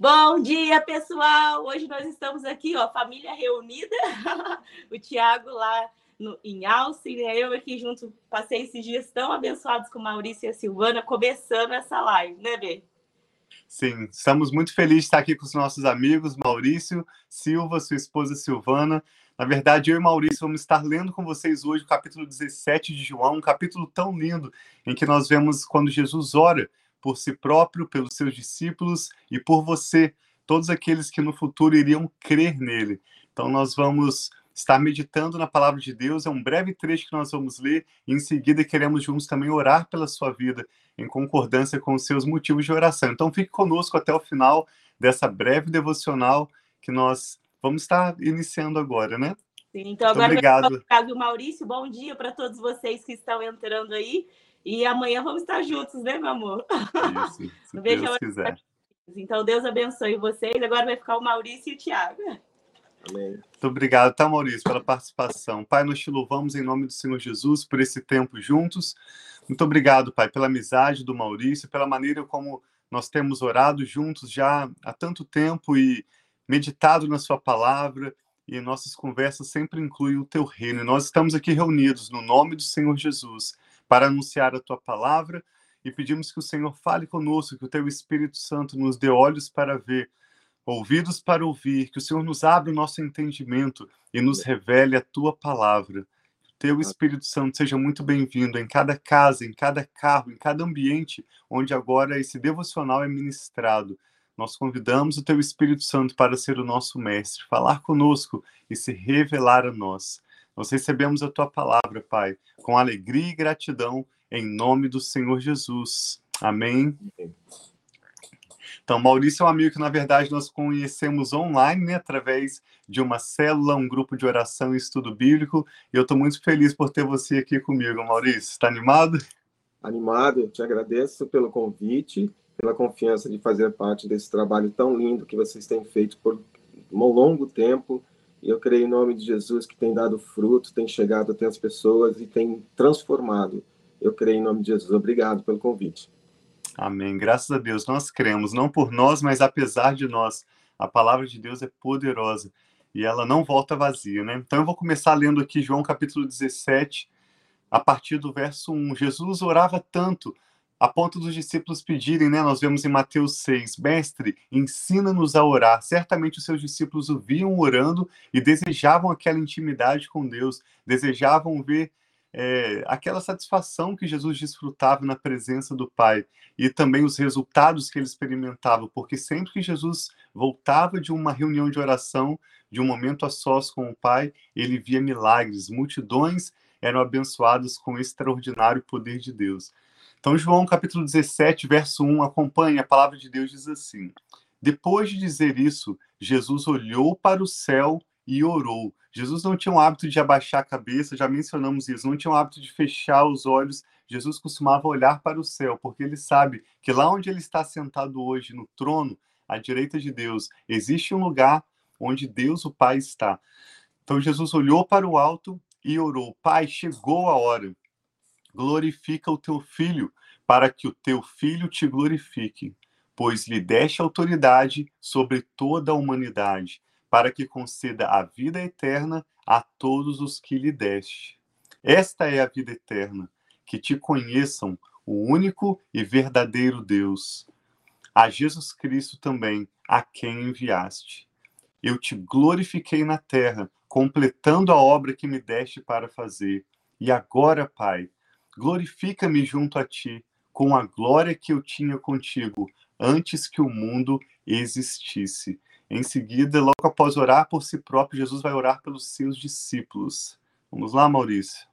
Bom dia, pessoal! Hoje nós estamos aqui, ó, família reunida. o Tiago lá no, em Alce, né? eu aqui junto, passei esses dias tão abençoados com Maurício e a Silvana, começando essa live, né, Bê? Sim, estamos muito felizes de estar aqui com os nossos amigos, Maurício, Silva, sua esposa Silvana. Na verdade, eu e Maurício vamos estar lendo com vocês hoje o capítulo 17 de João, um capítulo tão lindo, em que nós vemos quando Jesus ora por si próprio, pelos seus discípulos e por você, todos aqueles que no futuro iriam crer nele. Então, nós vamos estar meditando na palavra de Deus. É um breve trecho que nós vamos ler e em seguida queremos juntos também orar pela sua vida, em concordância com os seus motivos de oração. Então, fique conosco até o final dessa breve devocional que nós vamos estar iniciando agora, né? Sim, então agora obrigado. Vai Maurício, bom dia para todos vocês que estão entrando aí. E amanhã vamos estar juntos, né, meu amor? Isso, se Deus quiser. Então, Deus abençoe vocês. Agora vai ficar o Maurício e o Tiago. Amém. Muito obrigado, tá, Maurício, pela participação. Pai, nós te louvamos em nome do Senhor Jesus por esse tempo juntos. Muito obrigado, Pai, pela amizade do Maurício, pela maneira como nós temos orado juntos já há tanto tempo e meditado na Sua palavra. E nossas conversas sempre incluem o Teu reino. E nós estamos aqui reunidos no nome do Senhor Jesus para anunciar a tua palavra e pedimos que o Senhor fale conosco, que o teu Espírito Santo nos dê olhos para ver, ouvidos para ouvir, que o Senhor nos abra o nosso entendimento e nos revele a tua palavra. Que o teu Espírito Santo seja muito bem-vindo em cada casa, em cada carro, em cada ambiente onde agora esse devocional é ministrado. Nós convidamos o teu Espírito Santo para ser o nosso mestre, falar conosco e se revelar a nós. Nós recebemos a tua palavra, Pai, com alegria e gratidão, em nome do Senhor Jesus. Amém. Então, Maurício é um amigo que, na verdade, nós conhecemos online, né, através de uma célula, um grupo de oração e estudo bíblico. E eu estou muito feliz por ter você aqui comigo, Maurício. Está animado? Animado, eu te agradeço pelo convite, pela confiança de fazer parte desse trabalho tão lindo que vocês têm feito por um longo tempo eu creio em nome de Jesus que tem dado fruto, tem chegado até as pessoas e tem transformado. Eu creio em nome de Jesus. Obrigado pelo convite. Amém. Graças a Deus. Nós cremos, não por nós, mas apesar de nós. A palavra de Deus é poderosa e ela não volta vazia, né? Então eu vou começar lendo aqui João capítulo 17, a partir do verso 1. Jesus orava tanto a ponto dos discípulos pedirem, né? Nós vemos em Mateus 6, mestre, ensina-nos a orar. Certamente os seus discípulos o viam orando e desejavam aquela intimidade com Deus, desejavam ver é, aquela satisfação que Jesus desfrutava na presença do Pai e também os resultados que ele experimentava, porque sempre que Jesus voltava de uma reunião de oração, de um momento a sós com o Pai, ele via milagres, multidões eram abençoadas com o extraordinário poder de Deus. Então, João capítulo 17, verso 1, acompanha, a palavra de Deus diz assim: Depois de dizer isso, Jesus olhou para o céu e orou. Jesus não tinha o hábito de abaixar a cabeça, já mencionamos isso, não tinha o hábito de fechar os olhos. Jesus costumava olhar para o céu, porque ele sabe que lá onde ele está sentado hoje, no trono, à direita de Deus, existe um lugar onde Deus, o Pai, está. Então Jesus olhou para o alto e orou: Pai, chegou a hora glorifica o teu filho, para que o teu filho te glorifique, pois lhe deste autoridade sobre toda a humanidade, para que conceda a vida eterna a todos os que lhe deste. Esta é a vida eterna, que te conheçam o único e verdadeiro Deus, a Jesus Cristo também, a quem enviaste. Eu te glorifiquei na terra, completando a obra que me deste para fazer. E agora, Pai, glorifica-me junto a ti, com a glória que eu tinha contigo, antes que o mundo existisse. Em seguida, logo após orar por si próprio, Jesus vai orar pelos seus discípulos. Vamos lá, Maurício.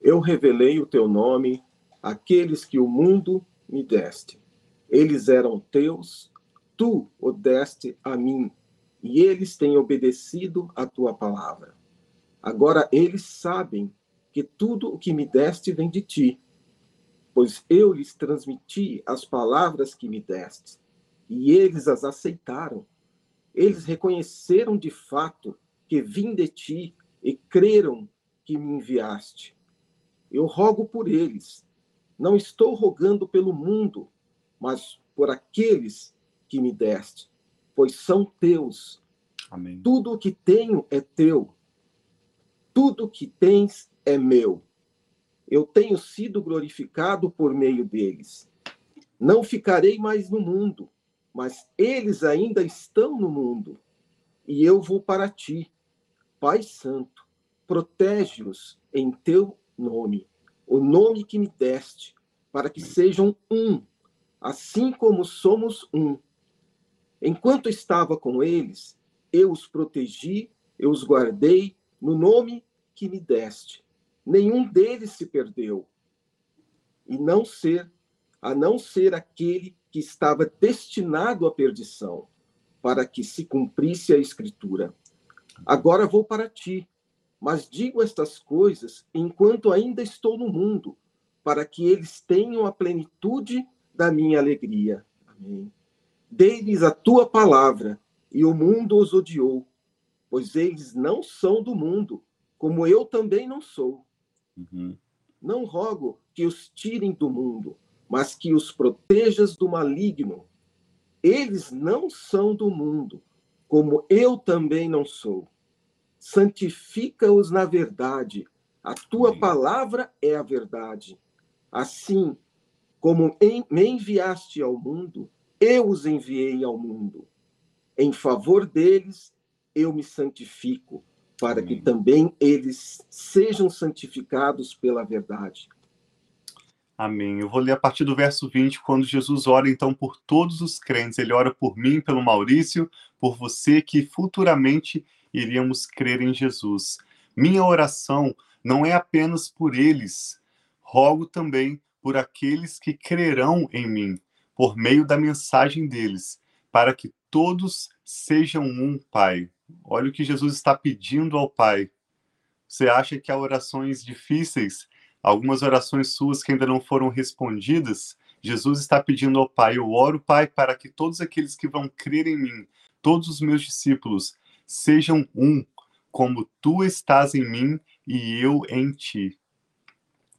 Eu revelei o teu nome àqueles que o mundo me deste. Eles eram teus, tu o deste a mim, e eles têm obedecido a tua palavra. Agora eles sabem que tudo o que me deste vem de ti, pois eu lhes transmiti as palavras que me deste, e eles as aceitaram. Eles reconheceram de fato que vim de ti e creram que me enviaste. Eu rogo por eles. Não estou rogando pelo mundo, mas por aqueles que me deste, pois são teus. Amém. Tudo o que tenho é teu. Tudo o que tens é meu. Eu tenho sido glorificado por meio deles. Não ficarei mais no mundo, mas eles ainda estão no mundo. E eu vou para ti. Pai Santo, protege-os em teu nome, o nome que me deste, para que sejam um, assim como somos um. Enquanto estava com eles, eu os protegi, eu os guardei no nome que me deste. Nenhum deles se perdeu, e não ser, a não ser aquele que estava destinado à perdição, para que se cumprisse a escritura. Agora vou para ti, mas digo estas coisas enquanto ainda estou no mundo, para que eles tenham a plenitude da minha alegria. Amém. Dei-lhes a tua palavra, e o mundo os odiou, pois eles não são do mundo, como eu também não sou. Uhum. Não rogo que os tirem do mundo, mas que os protejas do maligno. Eles não são do mundo, como eu também não sou. Santifica-os na verdade. A tua palavra é a verdade. Assim como me enviaste ao mundo, eu os enviei ao mundo. Em favor deles, eu me santifico, para Amém. que também eles sejam santificados pela verdade. Amém. Eu vou ler a partir do verso 20, quando Jesus ora então por todos os crentes. Ele ora por mim, pelo Maurício, por você que futuramente iríamos crer em Jesus. Minha oração não é apenas por eles, rogo também por aqueles que crerão em mim, por meio da mensagem deles, para que todos sejam um, Pai. Olha o que Jesus está pedindo ao Pai. Você acha que há orações difíceis, algumas orações suas que ainda não foram respondidas? Jesus está pedindo ao Pai: Eu oro, Pai, para que todos aqueles que vão crer em mim, todos os meus discípulos, sejam um, como tu estás em mim e eu em ti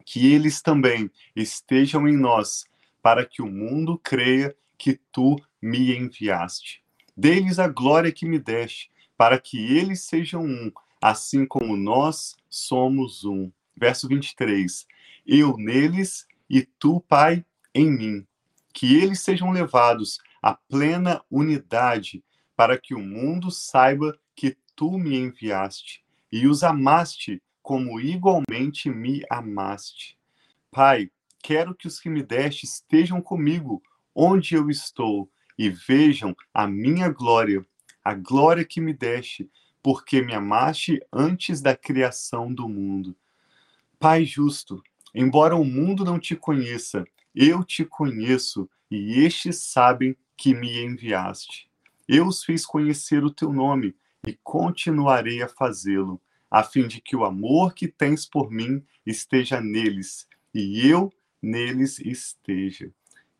que eles também estejam em nós, para que o mundo creia que tu me enviaste. Dê-lhes a glória que me deste, para que eles sejam um, assim como nós somos um. Verso 23. Eu neles e tu, Pai, em mim. Que eles sejam levados à plena unidade, para que o mundo saiba que tu me enviaste e os amaste como igualmente me amaste. Pai, quero que os que me deste estejam comigo onde eu estou e vejam a minha glória, a glória que me deste, porque me amaste antes da criação do mundo. Pai justo, embora o mundo não te conheça, eu te conheço e estes sabem que me enviaste. Eu os fiz conhecer o teu nome e continuarei a fazê-lo a fim de que o amor que tens por mim esteja neles e eu neles esteja.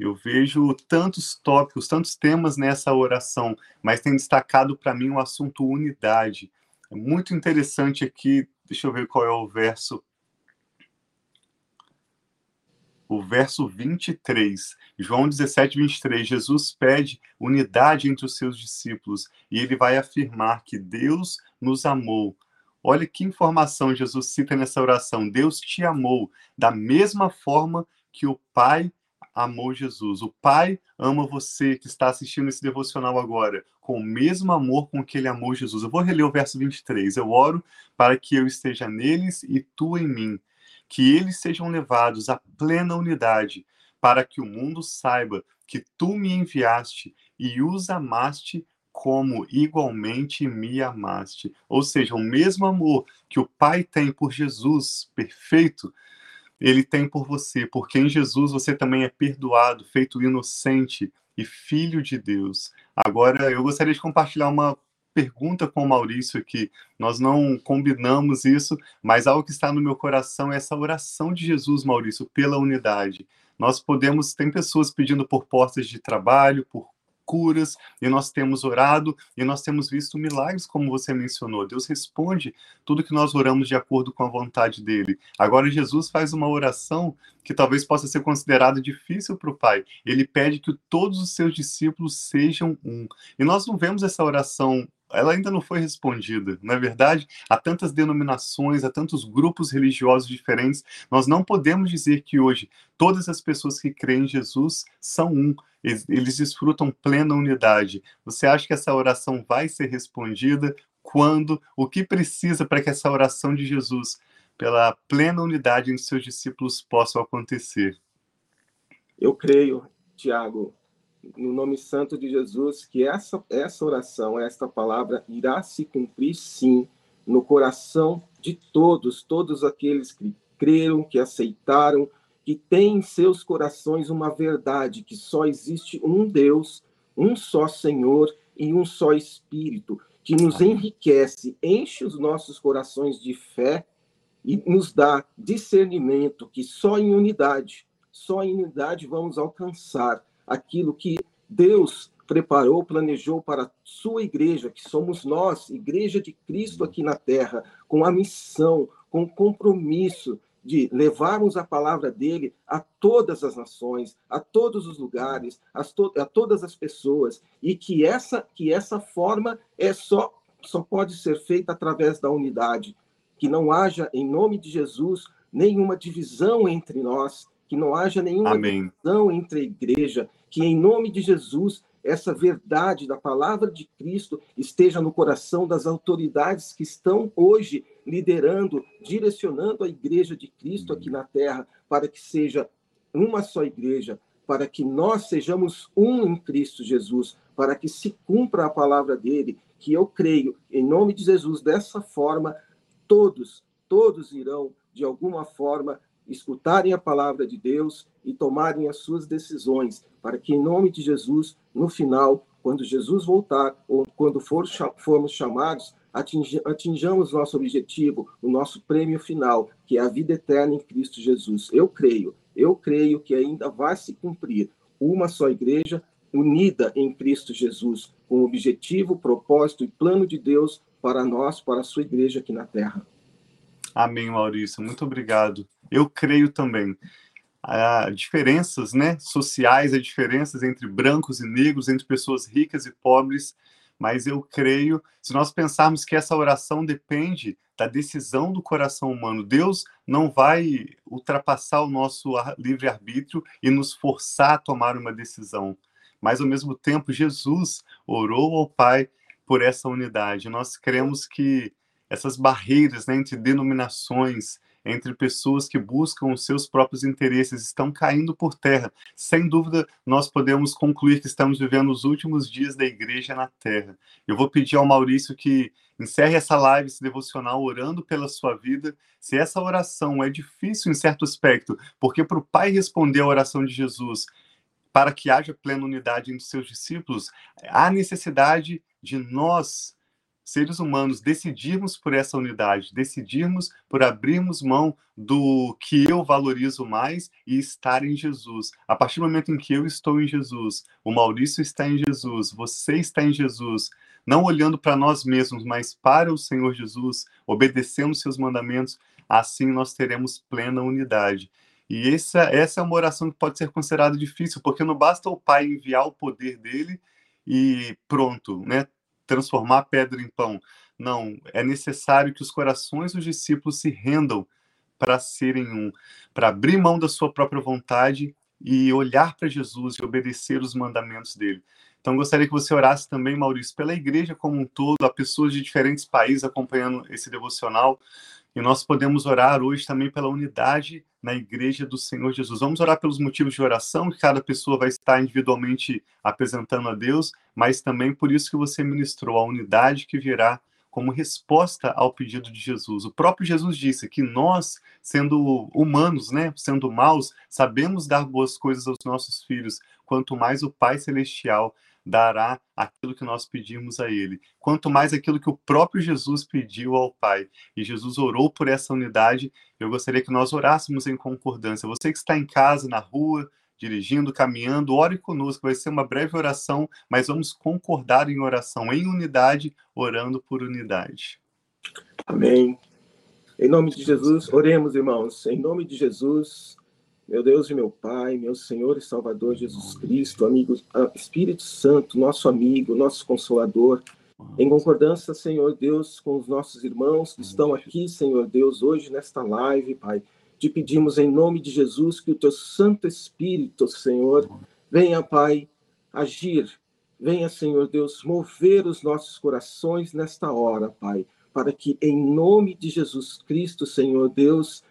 Eu vejo tantos tópicos, tantos temas nessa oração, mas tem destacado para mim o assunto unidade. É muito interessante aqui, deixa eu ver qual é o verso. O verso 23, João 17, 23, Jesus pede unidade entre os seus discípulos e ele vai afirmar que Deus nos amou Olha que informação Jesus cita nessa oração. Deus te amou da mesma forma que o Pai amou Jesus. O Pai ama você que está assistindo esse devocional agora, com o mesmo amor com que ele amou Jesus. Eu vou reler o verso 23. Eu oro para que eu esteja neles e tu em mim, que eles sejam levados à plena unidade, para que o mundo saiba que tu me enviaste e os amaste como igualmente me amaste. Ou seja, o mesmo amor que o Pai tem por Jesus, perfeito, ele tem por você, porque em Jesus você também é perdoado, feito inocente e filho de Deus. Agora, eu gostaria de compartilhar uma pergunta com o Maurício aqui. Nós não combinamos isso, mas algo que está no meu coração é essa oração de Jesus, Maurício, pela unidade. Nós podemos, tem pessoas pedindo por postas de trabalho, por curas, e nós temos orado, e nós temos visto milagres, como você mencionou. Deus responde tudo que nós oramos de acordo com a vontade dele. Agora, Jesus faz uma oração que talvez possa ser considerada difícil para o Pai. Ele pede que todos os seus discípulos sejam um. E nós não vemos essa oração ela ainda não foi respondida. Na verdade, há tantas denominações, há tantos grupos religiosos diferentes, nós não podemos dizer que hoje todas as pessoas que creem em Jesus são um. Eles, eles desfrutam plena unidade. Você acha que essa oração vai ser respondida? Quando? O que precisa para que essa oração de Jesus, pela plena unidade entre seus discípulos, possa acontecer? Eu creio, Tiago, no nome santo de Jesus, que essa, essa oração, esta palavra irá se cumprir sim no coração de todos, todos aqueles que creram, que aceitaram, que têm em seus corações uma verdade, que só existe um Deus, um só Senhor e um só Espírito, que nos enriquece, enche os nossos corações de fé e nos dá discernimento que só em unidade, só em unidade vamos alcançar aquilo que Deus preparou, planejou para a sua igreja, que somos nós, igreja de Cristo aqui na terra, com a missão, com o compromisso de levarmos a palavra dele a todas as nações, a todos os lugares, a, to a todas as pessoas, e que essa que essa forma é só só pode ser feita através da unidade, que não haja em nome de Jesus nenhuma divisão entre nós, que não haja nenhuma divisão entre a igreja, que em nome de Jesus essa verdade da palavra de Cristo esteja no coração das autoridades que estão hoje liderando, direcionando a igreja de Cristo aqui na terra, para que seja uma só igreja, para que nós sejamos um em Cristo Jesus, para que se cumpra a palavra dele, que eu creio, em nome de Jesus, dessa forma, todos, todos irão, de alguma forma, escutarem a palavra de Deus e tomarem as suas decisões, para que, em nome de Jesus, no final, quando Jesus voltar, ou quando for, formos chamados, atinjamos nosso objetivo, o nosso prêmio final, que é a vida eterna em Cristo Jesus. Eu creio, eu creio que ainda vai se cumprir uma só igreja unida em Cristo Jesus, com o objetivo, propósito e plano de Deus para nós, para a sua igreja aqui na terra. Amém, Maurício. Muito obrigado. Eu creio também. Há diferenças né, sociais, há diferenças entre brancos e negros, entre pessoas ricas e pobres, mas eu creio, se nós pensarmos que essa oração depende da decisão do coração humano, Deus não vai ultrapassar o nosso livre-arbítrio e nos forçar a tomar uma decisão. Mas, ao mesmo tempo, Jesus orou ao Pai por essa unidade. Nós cremos que essas barreiras né, entre denominações, entre pessoas que buscam os seus próprios interesses estão caindo por terra. Sem dúvida, nós podemos concluir que estamos vivendo os últimos dias da igreja na terra. Eu vou pedir ao Maurício que encerre essa live, esse devocional, orando pela sua vida. Se essa oração é difícil em certo aspecto, porque para o Pai responder a oração de Jesus, para que haja plena unidade entre seus discípulos, há necessidade de nós seres humanos decidirmos por essa unidade, decidirmos por abrirmos mão do que eu valorizo mais e estar em Jesus. A partir do momento em que eu estou em Jesus, o Maurício está em Jesus, você está em Jesus, não olhando para nós mesmos, mas para o Senhor Jesus, obedecendo seus mandamentos, assim nós teremos plena unidade. E essa, essa é uma oração que pode ser considerada difícil, porque não basta o Pai enviar o poder dele e pronto, né? Transformar pedra em pão. Não, é necessário que os corações dos discípulos se rendam para serem um, para abrir mão da sua própria vontade e olhar para Jesus e obedecer os mandamentos dele. Então, gostaria que você orasse também, Maurício, pela igreja como um todo, a pessoas de diferentes países acompanhando esse devocional, e nós podemos orar hoje também pela unidade na igreja do Senhor Jesus. Vamos orar pelos motivos de oração que cada pessoa vai estar individualmente apresentando a Deus, mas também por isso que você ministrou a unidade que virá como resposta ao pedido de Jesus. O próprio Jesus disse que nós, sendo humanos, né, sendo maus, sabemos dar boas coisas aos nossos filhos, quanto mais o Pai celestial dará aquilo que nós pedimos a Ele. Quanto mais aquilo que o próprio Jesus pediu ao Pai. E Jesus orou por essa unidade. Eu gostaria que nós orássemos em concordância. Você que está em casa, na rua, dirigindo, caminhando, ore conosco. Vai ser uma breve oração, mas vamos concordar em oração, em unidade, orando por unidade. Amém. Em nome de Jesus, oremos, irmãos. Em nome de Jesus, meu Deus e meu Pai, meu Senhor e Salvador Jesus Cristo, amigos, ah, Espírito Santo, nosso amigo, nosso consolador, em concordância, Senhor Deus, com os nossos irmãos que estão aqui, Senhor Deus, hoje nesta live, Pai, te pedimos em nome de Jesus que o teu Santo Espírito, Senhor, venha, Pai, agir, venha, Senhor Deus, mover os nossos corações nesta hora, Pai para que, em nome de Jesus Cristo, Senhor Deus,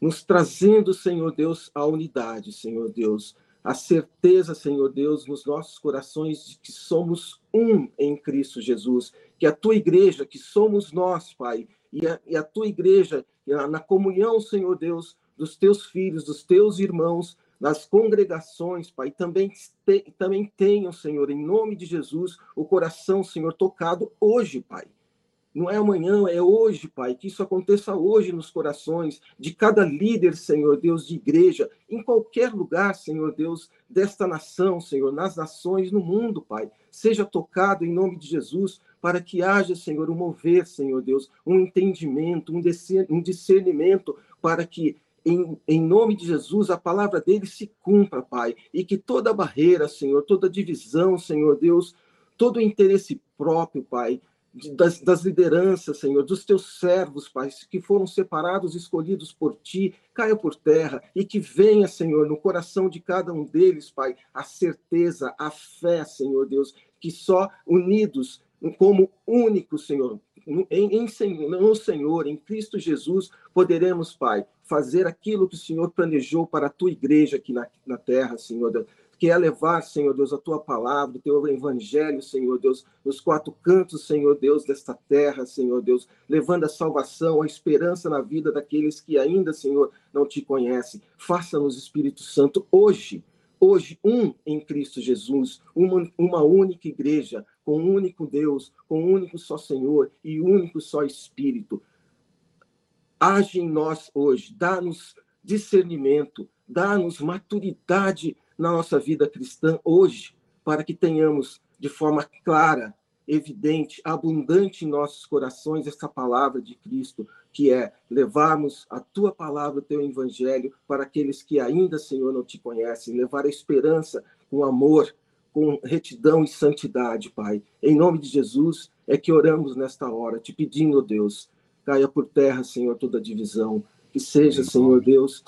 nos trazendo, Senhor Deus, a unidade, Senhor Deus, a certeza, Senhor Deus, nos nossos corações de que somos um em Cristo Jesus, que a tua igreja, que somos nós, Pai, e a, e a tua igreja, na comunhão, Senhor Deus, dos teus filhos, dos teus irmãos, nas congregações, Pai, também, te, também tenham, Senhor, em nome de Jesus, o coração, Senhor, tocado hoje, Pai. Não é amanhã, é hoje, Pai. Que isso aconteça hoje nos corações de cada líder, Senhor Deus, de igreja, em qualquer lugar, Senhor Deus, desta nação, Senhor, nas nações, no mundo, Pai. Seja tocado em nome de Jesus, para que haja, Senhor, um mover, Senhor Deus, um entendimento, um discernimento, para que em, em, nome de Jesus, a palavra dele se cumpra, Pai, e que toda barreira, Senhor, toda divisão, Senhor Deus, todo interesse próprio, Pai, das, das, lideranças, Senhor, dos teus servos, Pai, que foram separados, escolhidos por ti, caia por terra e que venha, Senhor, no coração de cada um deles, Pai, a certeza, a fé, Senhor Deus, que só unidos como único, Senhor, em, em, no Senhor, em Cristo Jesus, poderemos, Pai, fazer aquilo que o Senhor planejou para a tua igreja aqui na, na terra, Senhor que é levar, Senhor Deus, a tua palavra, o teu evangelho, Senhor Deus, nos quatro cantos, Senhor Deus, desta terra, Senhor Deus, levando a salvação, a esperança na vida daqueles que ainda, Senhor, não te conhecem. Faça-nos, Espírito Santo, hoje, hoje, um em Cristo Jesus, uma, uma única igreja, com um único Deus, com um único só Senhor e único só Espírito. Age em nós hoje, dá-nos discernimento, dá-nos maturidade na nossa vida cristã hoje, para que tenhamos de forma clara, evidente, abundante em nossos corações essa palavra de Cristo, que é levarmos a tua palavra, o teu evangelho para aqueles que ainda, Senhor, não te conhecem, levar a esperança com amor, com retidão e santidade, Pai. Em nome de Jesus é que oramos nesta hora, te pedindo, Deus, caia por terra, Senhor, toda divisão, que seja, Senhor Deus,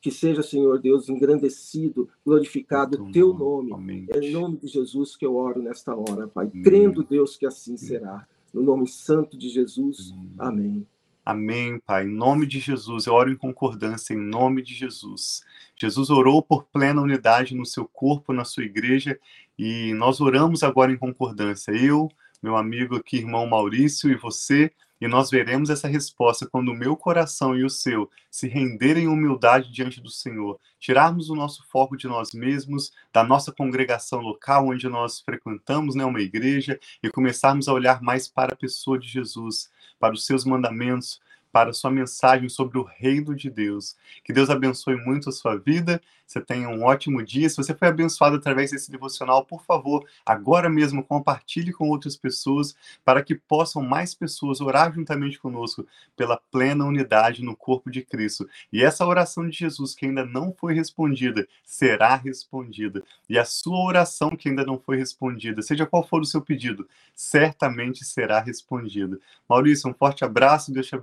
que seja, Senhor Deus, engrandecido, glorificado o teu nome. Amém. É em nome de Jesus que eu oro nesta hora, Pai. Amém. Crendo, Deus, que assim será. No nome santo de Jesus. Amém. Amém, Pai. Em nome de Jesus, eu oro em concordância, em nome de Jesus. Jesus orou por plena unidade no seu corpo, na sua igreja, e nós oramos agora em concordância. Eu, meu amigo aqui, irmão Maurício, e você, e nós veremos essa resposta quando o meu coração e o seu se renderem em humildade diante do Senhor, tirarmos o nosso foco de nós mesmos, da nossa congregação local onde nós frequentamos, né, uma igreja, e começarmos a olhar mais para a pessoa de Jesus, para os seus mandamentos, para sua mensagem sobre o reino de Deus. Que Deus abençoe muito a sua vida você tenha um ótimo dia. Se você foi abençoado através desse devocional, por favor, agora mesmo compartilhe com outras pessoas para que possam mais pessoas orar juntamente conosco pela plena unidade no corpo de Cristo. E essa oração de Jesus que ainda não foi respondida será respondida. E a sua oração que ainda não foi respondida, seja qual for o seu pedido, certamente será respondida. Maurício, um forte abraço, Deus te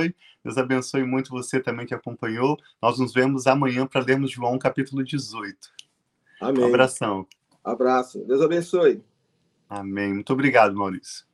abençoe. Deus abençoe muito você também que acompanhou. Nós nos vemos amanhã para lermos João capítulo 18. Amém. Um abração. Abraço. Deus abençoe. Amém. Muito obrigado, Maurício.